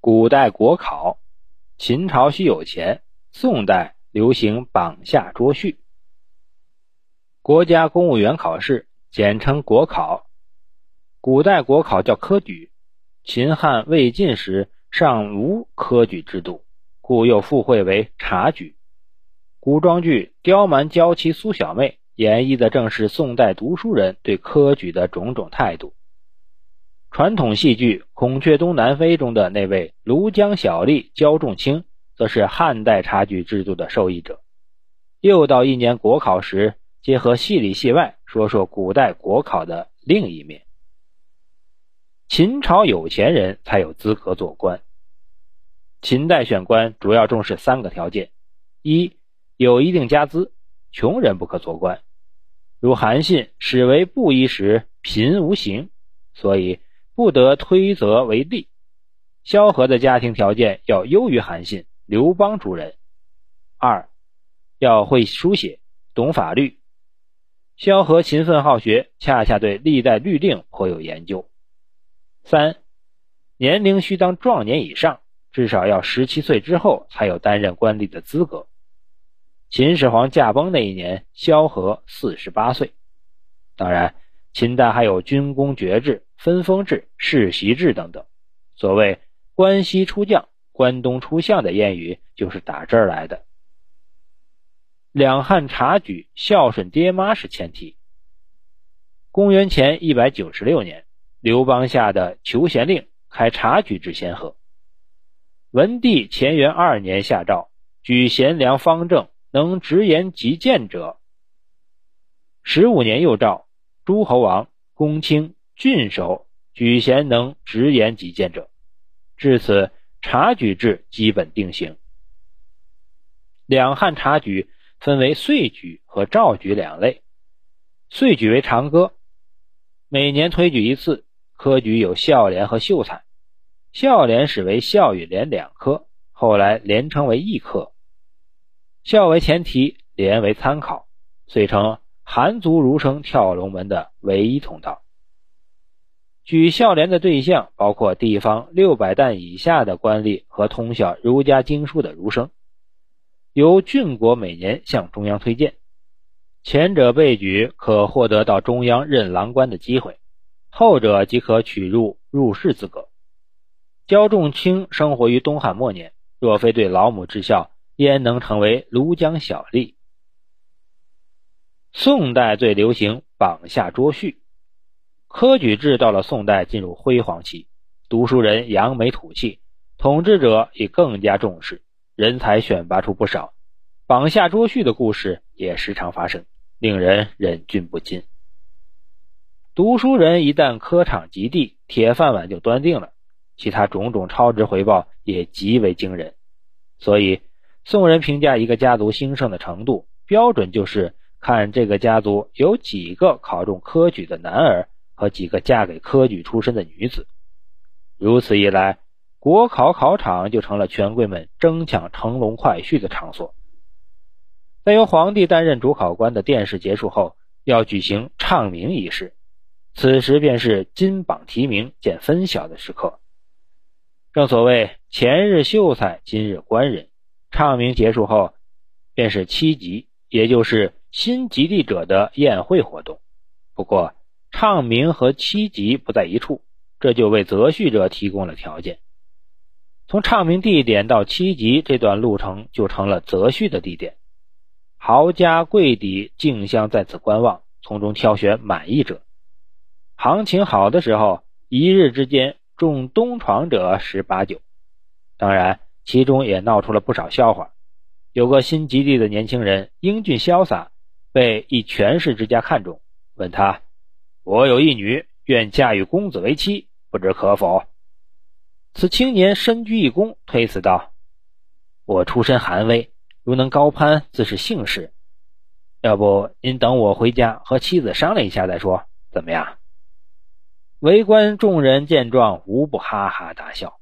古代国考，秦朝需有钱，宋代流行榜下捉婿。国家公务员考试简称国考，古代国考叫科举，秦汉魏晋时尚无科举制度，故又附会为察举。古装剧《刁蛮娇妻苏小妹》演绎的正是宋代读书人对科举的种种态度。传统戏剧《孔雀东南飞》中的那位庐江小吏焦仲卿，则是汉代察举制度的受益者。又到一年国考时，结合戏里戏外，说说古代国考的另一面。秦朝有钱人才有资格做官。秦代选官主要重视三个条件：一、有一定家资，穷人不可做官。如韩信始为布衣时，贫无形，所以。不得推责为吏。萧何的家庭条件要优于韩信、刘邦诸人。二，要会书写，懂法律。萧何勤奋好学，恰恰对历代律令颇有研究。三，年龄须当壮年以上，至少要十七岁之后才有担任官吏的资格。秦始皇驾崩那一年，萧何四十八岁。当然。秦代还有军功爵制、分封制、世袭制等等。所谓“关西出将，关东出相”的谚语就是打这儿来的。两汉察举孝顺爹妈是前提。公元前一百九十六年，刘邦下的求贤令开察举制先河。文帝乾元二年下诏，举贤良方正、能直言极谏者。十五年又诏。诸侯王、公卿、郡守举贤能直言己见者，至此察举制基本定型。两汉察举分为岁举和召举两类。岁举为长科，每年推举一次，科举有孝廉和秀才。孝廉始为孝与廉两科，后来连称为一科。孝为前提，廉为参考，遂成。韩族儒生跳龙门的唯一通道。举孝廉的对象包括地方六百担以下的官吏和通晓儒家经书的儒生，由郡国每年向中央推荐。前者被举可获得到中央任郎官的机会，后者即可取入入仕资格。焦仲卿生活于东汉末年，若非对老母至孝，焉能成为庐江小吏？宋代最流行榜下捉婿，科举制到了宋代进入辉煌期，读书人扬眉吐气，统治者也更加重视，人才选拔出不少，榜下捉婿的故事也时常发生，令人忍俊不禁。读书人一旦科场及第，铁饭碗就端定了，其他种种超值回报也极为惊人，所以宋人评价一个家族兴盛的程度标准就是。看这个家族有几个考中科举的男儿和几个嫁给科举出身的女子，如此一来，国考考场就成了权贵们争抢乘龙快婿的场所。在由皇帝担任主考官的殿试结束后，要举行唱名仪式，此时便是金榜题名见分晓的时刻。正所谓前日秀才，今日官人。唱名结束后，便是七级，也就是。新及第者的宴会活动，不过唱名和七级不在一处，这就为择婿者提供了条件。从唱名地点到七级这段路程就成了择婿的地点，豪家贵邸竞相在此观望，从中挑选满意者。行情好的时候，一日之间中东床者十八九。当然，其中也闹出了不少笑话。有个新及第的年轻人，英俊潇洒。被一权势之家看中，问他：“我有一女，愿嫁与公子为妻，不知可否？”此青年身居一躬，推辞道：“我出身寒微，如能高攀，自是幸事。要不您等我回家和妻子商量一下再说，怎么样？”围观众人见状，无不哈哈大笑。